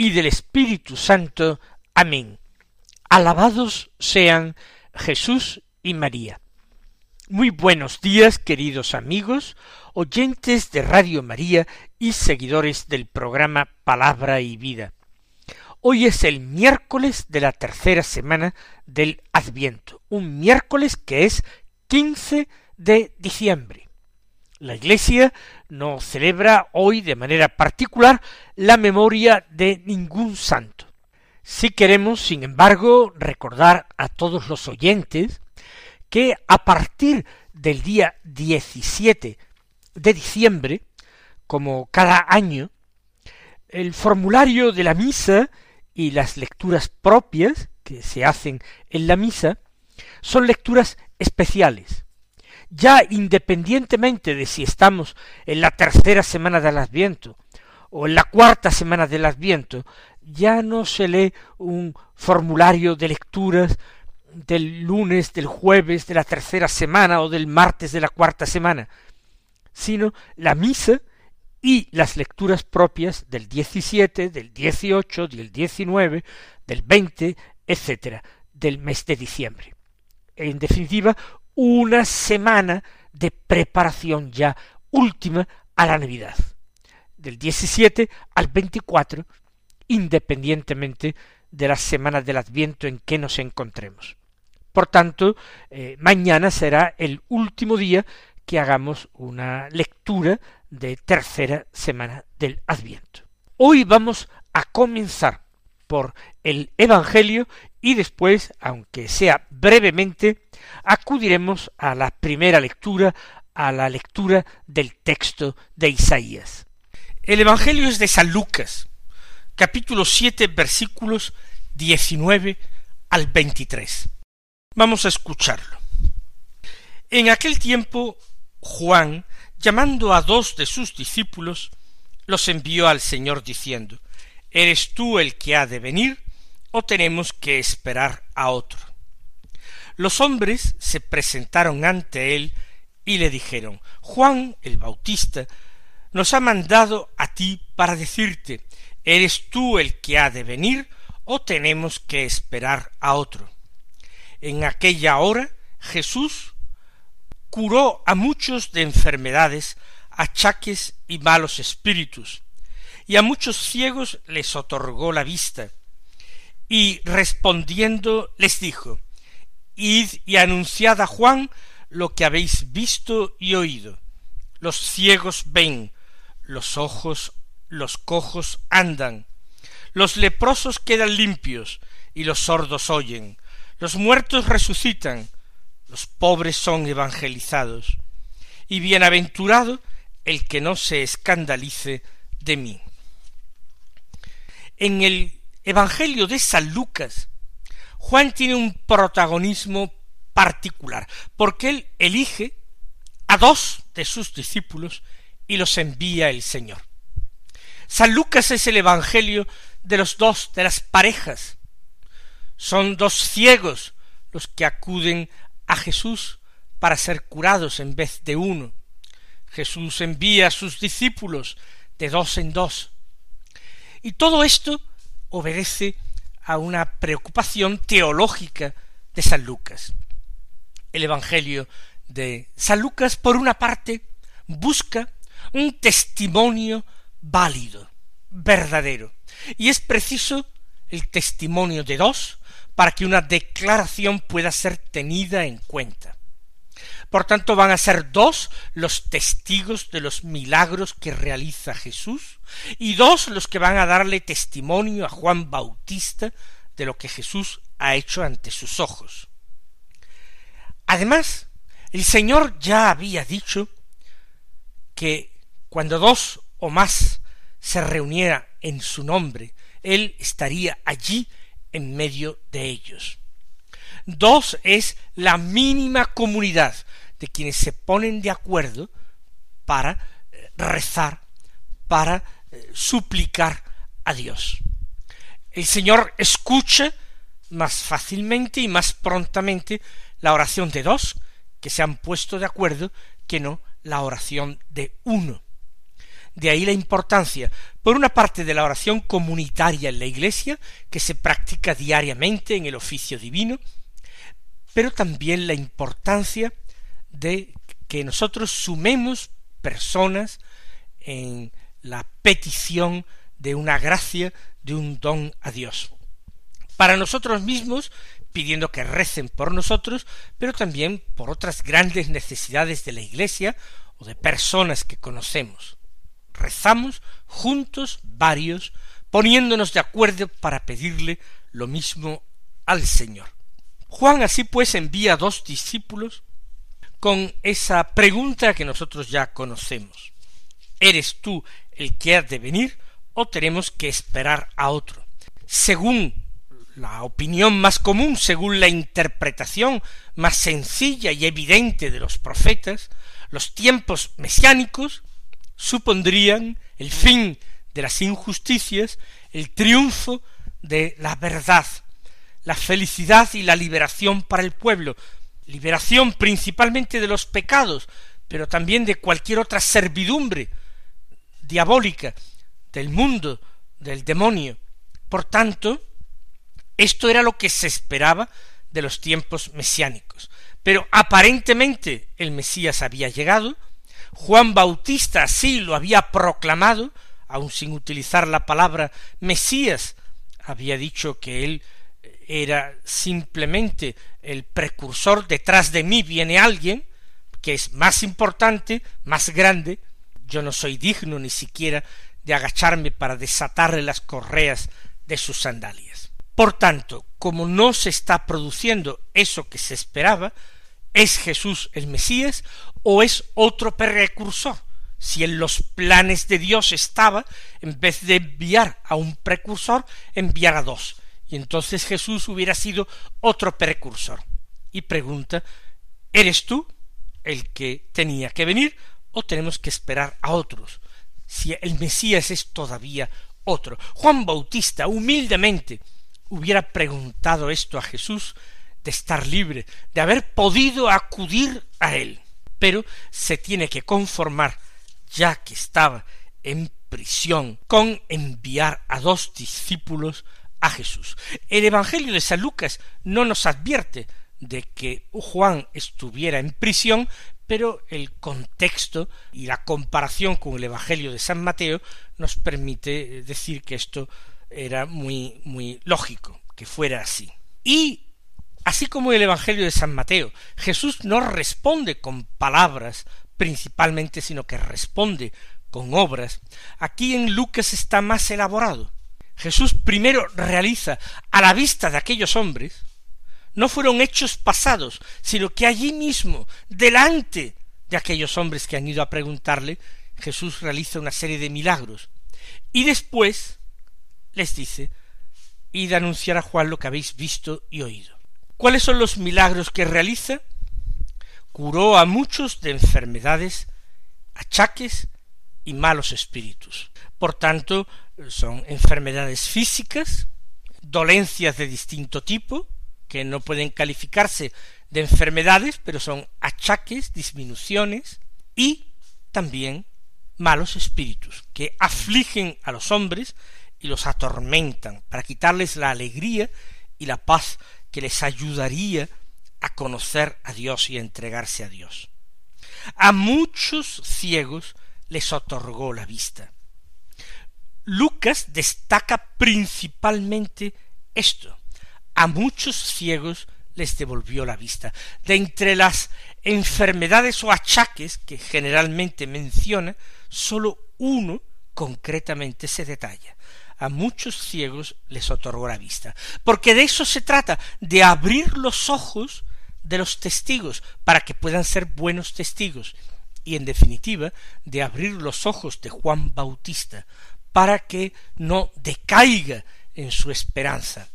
y del Espíritu Santo. Amén. Alabados sean Jesús y María. Muy buenos días, queridos amigos, oyentes de Radio María y seguidores del programa Palabra y Vida. Hoy es el miércoles de la tercera semana del Adviento, un miércoles que es 15 de diciembre. La Iglesia no celebra hoy de manera particular la memoria de ningún santo. Si queremos, sin embargo, recordar a todos los oyentes que a partir del día 17 de diciembre, como cada año, el formulario de la misa y las lecturas propias que se hacen en la misa son lecturas especiales, ya independientemente de si estamos en la tercera semana del Adviento o en la cuarta semana del Adviento, ya no se lee un formulario de lecturas del lunes, del jueves, de la tercera semana o del martes de la cuarta semana, sino la misa y las lecturas propias del 17, del 18, del 19, del 20, etcétera, del mes de diciembre. En definitiva, una semana de preparación ya última a la Navidad, del 17 al 24, independientemente de las semanas del Adviento en que nos encontremos. Por tanto, eh, mañana será el último día que hagamos una lectura de tercera semana del Adviento. Hoy vamos a comenzar por el Evangelio y después, aunque sea brevemente, acudiremos a la primera lectura, a la lectura del texto de Isaías. El Evangelio es de San Lucas, capítulo siete, versículos diecinueve al veintitrés. Vamos a escucharlo. En aquel tiempo Juan, llamando a dos de sus discípulos, los envió al Señor diciendo ¿Eres tú el que ha de venir o tenemos que esperar a otro? Los hombres se presentaron ante él y le dijeron Juan el Bautista nos ha mandado a ti para decirte ¿Eres tú el que ha de venir o tenemos que esperar a otro? En aquella hora Jesús curó a muchos de enfermedades, achaques y malos espíritus, y a muchos ciegos les otorgó la vista, y respondiendo les dijo Id y anunciad a Juan lo que habéis visto y oído. Los ciegos ven, los ojos, los cojos andan, los leprosos quedan limpios, y los sordos oyen, los muertos resucitan, los pobres son evangelizados, y bienaventurado el que no se escandalice de mí. En el Evangelio de San Lucas, Juan tiene un protagonismo particular, porque él elige a dos de sus discípulos y los envía el Señor. San Lucas es el Evangelio de los dos, de las parejas. Son dos ciegos los que acuden a Jesús para ser curados en vez de uno. Jesús envía a sus discípulos de dos en dos. Y todo esto obedece a una preocupación teológica de San Lucas. El Evangelio de San Lucas, por una parte, busca un testimonio válido, verdadero, y es preciso el testimonio de dos para que una declaración pueda ser tenida en cuenta. Por tanto, van a ser dos los testigos de los milagros que realiza Jesús y dos los que van a darle testimonio a Juan Bautista de lo que Jesús ha hecho ante sus ojos. Además, el Señor ya había dicho que cuando dos o más se reuniera en su nombre, Él estaría allí en medio de ellos. Dos es la mínima comunidad de quienes se ponen de acuerdo para eh, rezar, para eh, suplicar a Dios. El Señor escucha más fácilmente y más prontamente la oración de dos que se han puesto de acuerdo que no la oración de uno. De ahí la importancia, por una parte, de la oración comunitaria en la Iglesia, que se practica diariamente en el oficio divino, pero también la importancia de que nosotros sumemos personas en la petición de una gracia, de un don a Dios. Para nosotros mismos, pidiendo que recen por nosotros, pero también por otras grandes necesidades de la Iglesia o de personas que conocemos. Rezamos juntos varios, poniéndonos de acuerdo para pedirle lo mismo al Señor. Juan así pues envía a dos discípulos con esa pregunta que nosotros ya conocemos. ¿Eres tú el que ha de venir o tenemos que esperar a otro? Según la opinión más común, según la interpretación más sencilla y evidente de los profetas, los tiempos mesiánicos supondrían el fin de las injusticias, el triunfo de la verdad, la felicidad y la liberación para el pueblo, liberación principalmente de los pecados, pero también de cualquier otra servidumbre diabólica, del mundo, del demonio. Por tanto, esto era lo que se esperaba de los tiempos mesiánicos. Pero aparentemente el Mesías había llegado, Juan Bautista así lo había proclamado, aun sin utilizar la palabra Mesías, había dicho que él era simplemente el precursor, detrás de mí viene alguien que es más importante, más grande, yo no soy digno ni siquiera de agacharme para desatarle las correas de sus sandalias. Por tanto, como no se está produciendo eso que se esperaba, ¿es Jesús el Mesías o es otro precursor? Si en los planes de Dios estaba, en vez de enviar a un precursor, enviar a dos. Y entonces Jesús hubiera sido otro precursor. Y pregunta, ¿eres tú el que tenía que venir o tenemos que esperar a otros? Si el Mesías es todavía otro. Juan Bautista, humildemente, hubiera preguntado esto a Jesús de estar libre, de haber podido acudir a él. Pero se tiene que conformar, ya que estaba en prisión, con enviar a dos discípulos a Jesús. El Evangelio de San Lucas no nos advierte de que Juan estuviera en prisión, pero el contexto y la comparación con el Evangelio de San Mateo nos permite decir que esto era muy, muy lógico que fuera así. Y así como el Evangelio de San Mateo, Jesús no responde con palabras principalmente, sino que responde con obras, aquí en Lucas está más elaborado. Jesús primero realiza a la vista de aquellos hombres, no fueron hechos pasados, sino que allí mismo, delante de aquellos hombres que han ido a preguntarle, Jesús realiza una serie de milagros. Y después les dice, id a anunciar a Juan lo que habéis visto y oído. ¿Cuáles son los milagros que realiza? Curó a muchos de enfermedades, achaques y malos espíritus. Por tanto, son enfermedades físicas, dolencias de distinto tipo, que no pueden calificarse de enfermedades, pero son achaques, disminuciones, y también malos espíritus, que afligen a los hombres y los atormentan para quitarles la alegría y la paz que les ayudaría a conocer a Dios y a entregarse a Dios. A muchos ciegos les otorgó la vista. Lucas destaca principalmente esto. A muchos ciegos les devolvió la vista. De entre las enfermedades o achaques que generalmente menciona, sólo uno concretamente se detalla a muchos ciegos les otorgó la vista. Porque de eso se trata, de abrir los ojos de los testigos para que puedan ser buenos testigos y en definitiva de abrir los ojos de Juan Bautista para que no decaiga en su esperanza.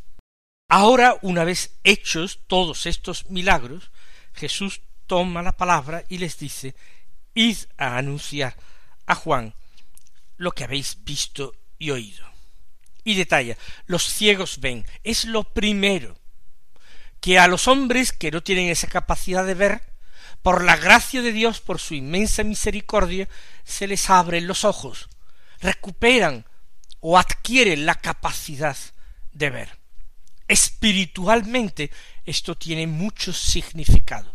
Ahora, una vez hechos todos estos milagros, Jesús toma la palabra y les dice, id a anunciar a Juan lo que habéis visto y oído. Y detalla, los ciegos ven, es lo primero, que a los hombres que no tienen esa capacidad de ver, por la gracia de Dios, por su inmensa misericordia, se les abren los ojos, recuperan o adquieren la capacidad de ver. Espiritualmente esto tiene mucho significado,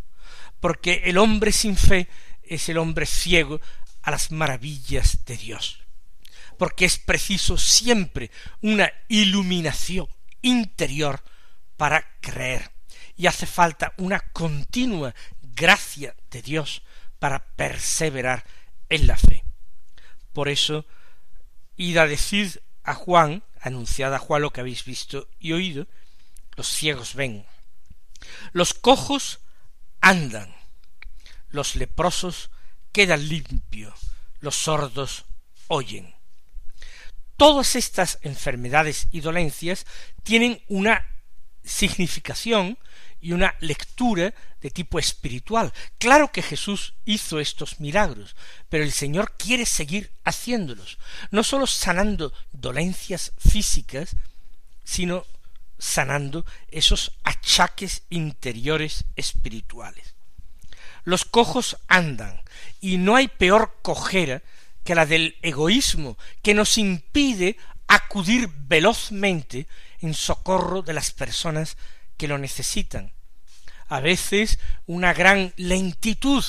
porque el hombre sin fe es el hombre ciego a las maravillas de Dios, porque es preciso siempre una iluminación interior para creer, y hace falta una continua gracia de Dios para perseverar en la fe. Por eso, id a decir a Juan, anunciad a Juan lo que habéis visto y oído, los ciegos ven, los cojos andan, los leprosos quedan limpios, los sordos oyen. Todas estas enfermedades y dolencias tienen una significación y una lectura de tipo espiritual. Claro que Jesús hizo estos milagros, pero el Señor quiere seguir haciéndolos, no sólo sanando dolencias físicas, sino sanando esos achaques interiores espirituales. Los cojos andan, y no hay peor cojera que la del egoísmo, que nos impide acudir velozmente en socorro de las personas que lo necesitan. A veces una gran lentitud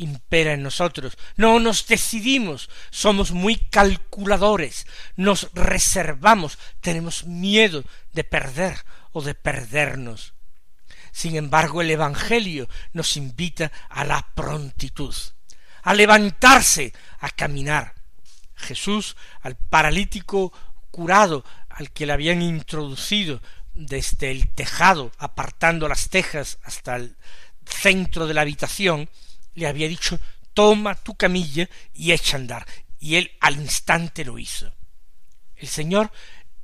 impera en nosotros. No nos decidimos, somos muy calculadores, nos reservamos, tenemos miedo de perder o de perdernos. Sin embargo, el Evangelio nos invita a la prontitud, a levantarse, a caminar. Jesús al paralítico curado, al que le habían introducido desde el tejado, apartando las tejas hasta el centro de la habitación, le había dicho toma tu camilla y echa a andar. Y él al instante lo hizo. El Señor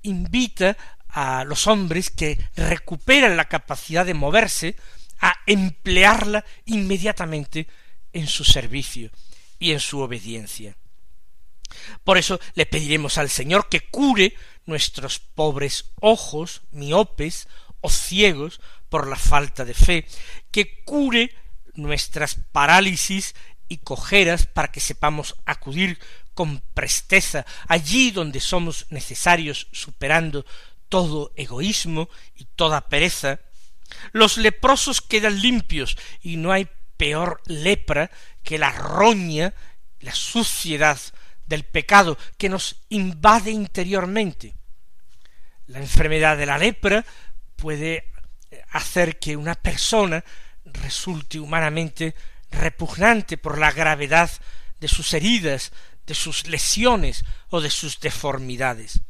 invita a los hombres que recuperan la capacidad de moverse a emplearla inmediatamente en su servicio y en su obediencia. Por eso le pediremos al Señor que cure nuestros pobres ojos, miopes o ciegos por la falta de fe, que cure nuestras parálisis y cojeras para que sepamos acudir con presteza allí donde somos necesarios superando todo egoísmo y toda pereza, los leprosos quedan limpios y no hay peor lepra que la roña, la suciedad del pecado que nos invade interiormente. La enfermedad de la lepra puede hacer que una persona resulte humanamente repugnante por la gravedad de sus heridas, de sus lesiones o de sus deformidades.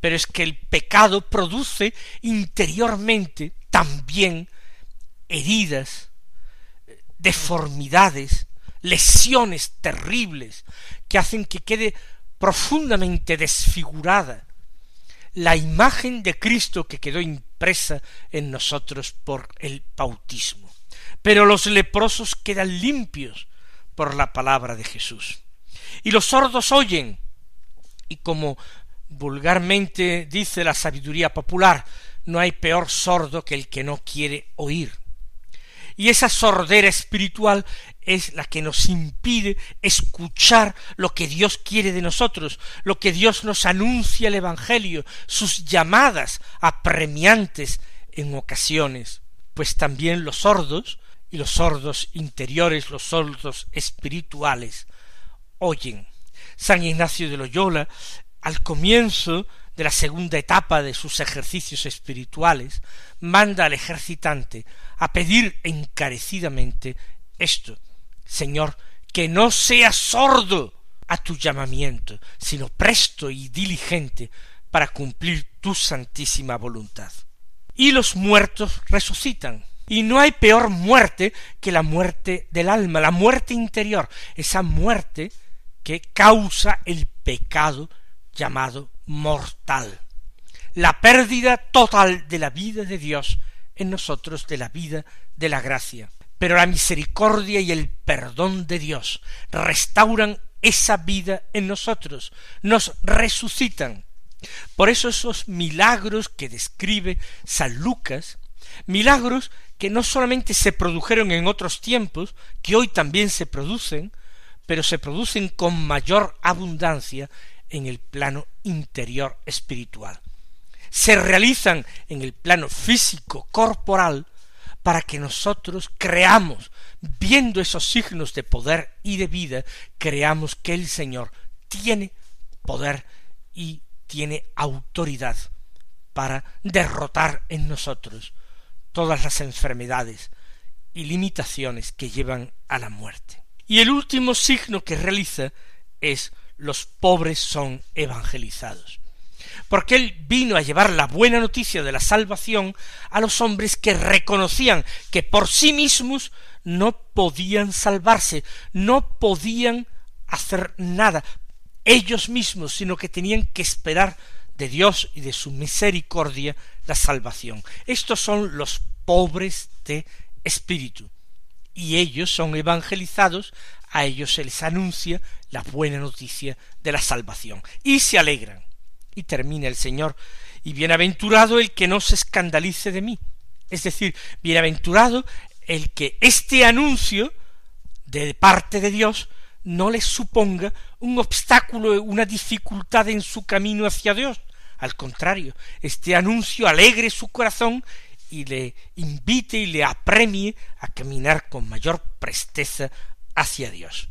Pero es que el pecado produce interiormente también heridas, deformidades, lesiones terribles que hacen que quede profundamente desfigurada la imagen de Cristo que quedó impresa en nosotros por el bautismo. Pero los leprosos quedan limpios por la palabra de Jesús. Y los sordos oyen. Y como vulgarmente dice la sabiduría popular, no hay peor sordo que el que no quiere oír. Y esa sordera espiritual es la que nos impide escuchar lo que Dios quiere de nosotros, lo que Dios nos anuncia el Evangelio, sus llamadas apremiantes en ocasiones, pues también los sordos, y los sordos interiores, los sordos espirituales, oyen. San Ignacio de Loyola, al comienzo de la segunda etapa de sus ejercicios espirituales, manda al ejercitante a pedir encarecidamente esto, Señor, que no sea sordo a tu llamamiento, sino presto y diligente para cumplir tu santísima voluntad. Y los muertos resucitan. Y no hay peor muerte que la muerte del alma, la muerte interior, esa muerte que causa el pecado llamado mortal. La pérdida total de la vida de Dios en nosotros, de la vida de la gracia. Pero la misericordia y el perdón de Dios restauran esa vida en nosotros, nos resucitan. Por eso esos milagros que describe San Lucas, milagros que no solamente se produjeron en otros tiempos, que hoy también se producen, pero se producen con mayor abundancia en el plano interior espiritual. Se realizan en el plano físico, corporal, para que nosotros creamos, viendo esos signos de poder y de vida, creamos que el Señor tiene poder y tiene autoridad para derrotar en nosotros todas las enfermedades y limitaciones que llevan a la muerte. Y el último signo que realiza es los pobres son evangelizados. Porque él vino a llevar la buena noticia de la salvación a los hombres que reconocían que por sí mismos no podían salvarse, no podían hacer nada ellos mismos, sino que tenían que esperar de Dios y de su misericordia la salvación. Estos son los pobres de espíritu. Y ellos son evangelizados, a ellos se les anuncia la buena noticia de la salvación. Y se alegran. Y termina el Señor, y bienaventurado el que no se escandalice de mí. Es decir, bienaventurado el que este anuncio de parte de Dios no le suponga un obstáculo, una dificultad en su camino hacia Dios. Al contrario, este anuncio alegre su corazón y le invite y le apremie a caminar con mayor presteza hacia Dios.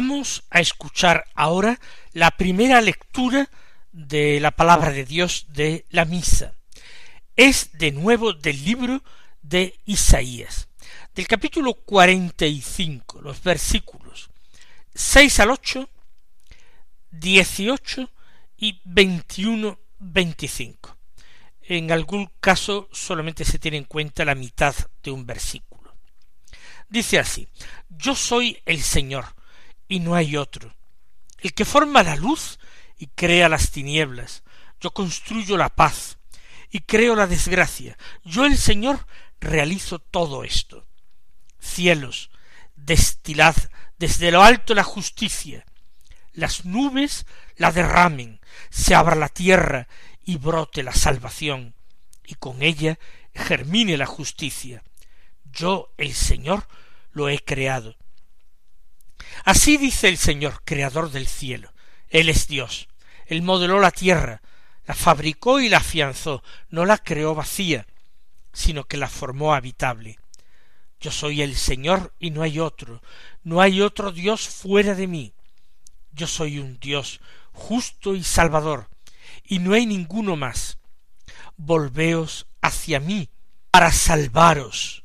Vamos a escuchar ahora la primera lectura de la palabra de Dios de la misa. Es de nuevo del libro de Isaías, del capítulo cuarenta y cinco, los versículos seis al ocho, dieciocho y veintiuno, veinticinco. En algún caso solamente se tiene en cuenta la mitad de un versículo. Dice así, Yo soy el Señor, y no hay otro. El que forma la luz y crea las tinieblas. Yo construyo la paz y creo la desgracia. Yo el Señor realizo todo esto. Cielos, destilad desde lo alto la justicia. Las nubes la derramen, se abra la tierra y brote la salvación, y con ella germine la justicia. Yo, el Señor, lo he creado. Así dice el Señor, creador del cielo. Él es Dios. Él modeló la tierra, la fabricó y la afianzó, no la creó vacía, sino que la formó habitable. Yo soy el Señor y no hay otro, no hay otro Dios fuera de mí. Yo soy un Dios justo y salvador, y no hay ninguno más. Volveos hacia mí para salvaros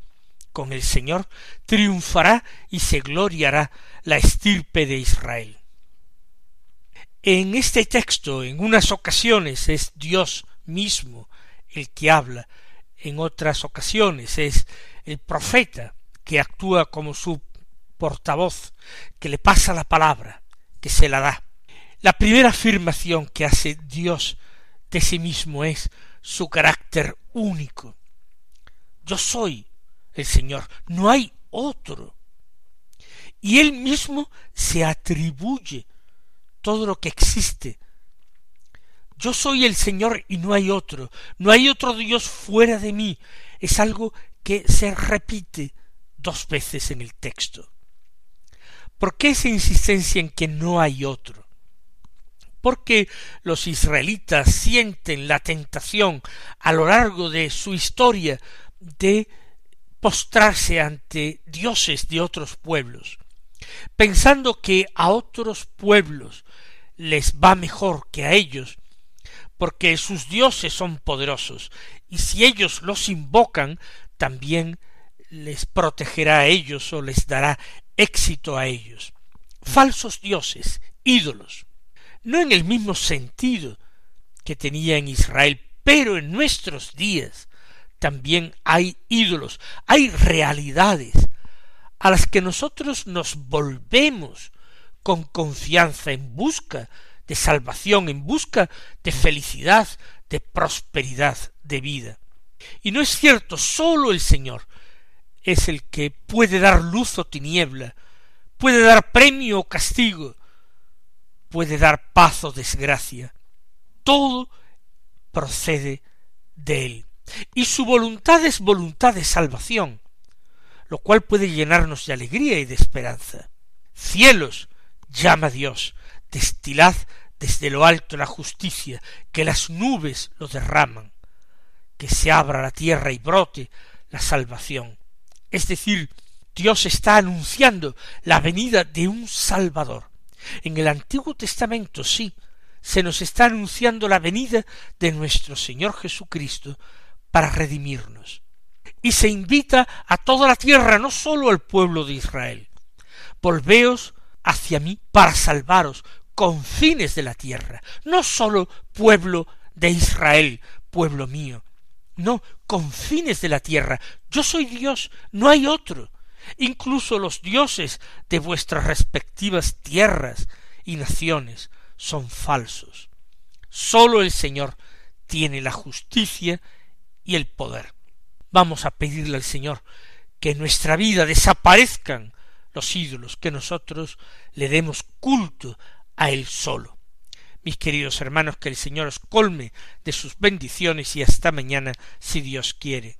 Con el Señor triunfará y se gloriará la estirpe de Israel. En este texto, en unas ocasiones, es Dios mismo el que habla, en otras ocasiones es el profeta que actúa como su portavoz, que le pasa la palabra, que se la da. La primera afirmación que hace Dios de sí mismo es su carácter único. Yo soy el Señor, no hay otro. Y él mismo se atribuye todo lo que existe yo soy el Señor y no hay otro, no hay otro Dios fuera de mí. Es algo que se repite dos veces en el texto. ¿Por qué esa insistencia en que no hay otro? Porque los israelitas sienten la tentación a lo largo de su historia de postrarse ante dioses de otros pueblos, pensando que a otros pueblos les va mejor que a ellos, porque sus dioses son poderosos, y si ellos los invocan, también les protegerá a ellos o les dará éxito a ellos. Falsos dioses, ídolos, no en el mismo sentido que tenía en Israel, pero en nuestros días también hay ídolos, hay realidades a las que nosotros nos volvemos con confianza en busca de salvación, en busca de felicidad, de prosperidad, de vida. Y no es cierto, sólo el Señor es el que puede dar luz o tiniebla, puede dar premio o castigo, puede dar paz o desgracia. Todo procede de Él. Y su voluntad es voluntad de salvación, lo cual puede llenarnos de alegría y de esperanza. Cielos, llama Dios, destilad desde lo alto la justicia, que las nubes lo derraman, que se abra la tierra y brote la salvación. Es decir, Dios está anunciando la venida de un Salvador. En el Antiguo Testamento sí, se nos está anunciando la venida de nuestro Señor Jesucristo para redimirnos. Y se invita a toda la tierra, no sólo al pueblo de Israel. Volveos hacia mí para salvaros, confines de la tierra, no sólo pueblo de Israel, pueblo mío, no, confines de la tierra. Yo soy Dios, no hay otro. Incluso los dioses de vuestras respectivas tierras y naciones son falsos. Sólo el Señor tiene la justicia y el poder. Vamos a pedirle al Señor que en nuestra vida desaparezcan los ídolos, que nosotros le demos culto a Él solo. Mis queridos hermanos, que el Señor os colme de sus bendiciones y hasta mañana, si Dios quiere.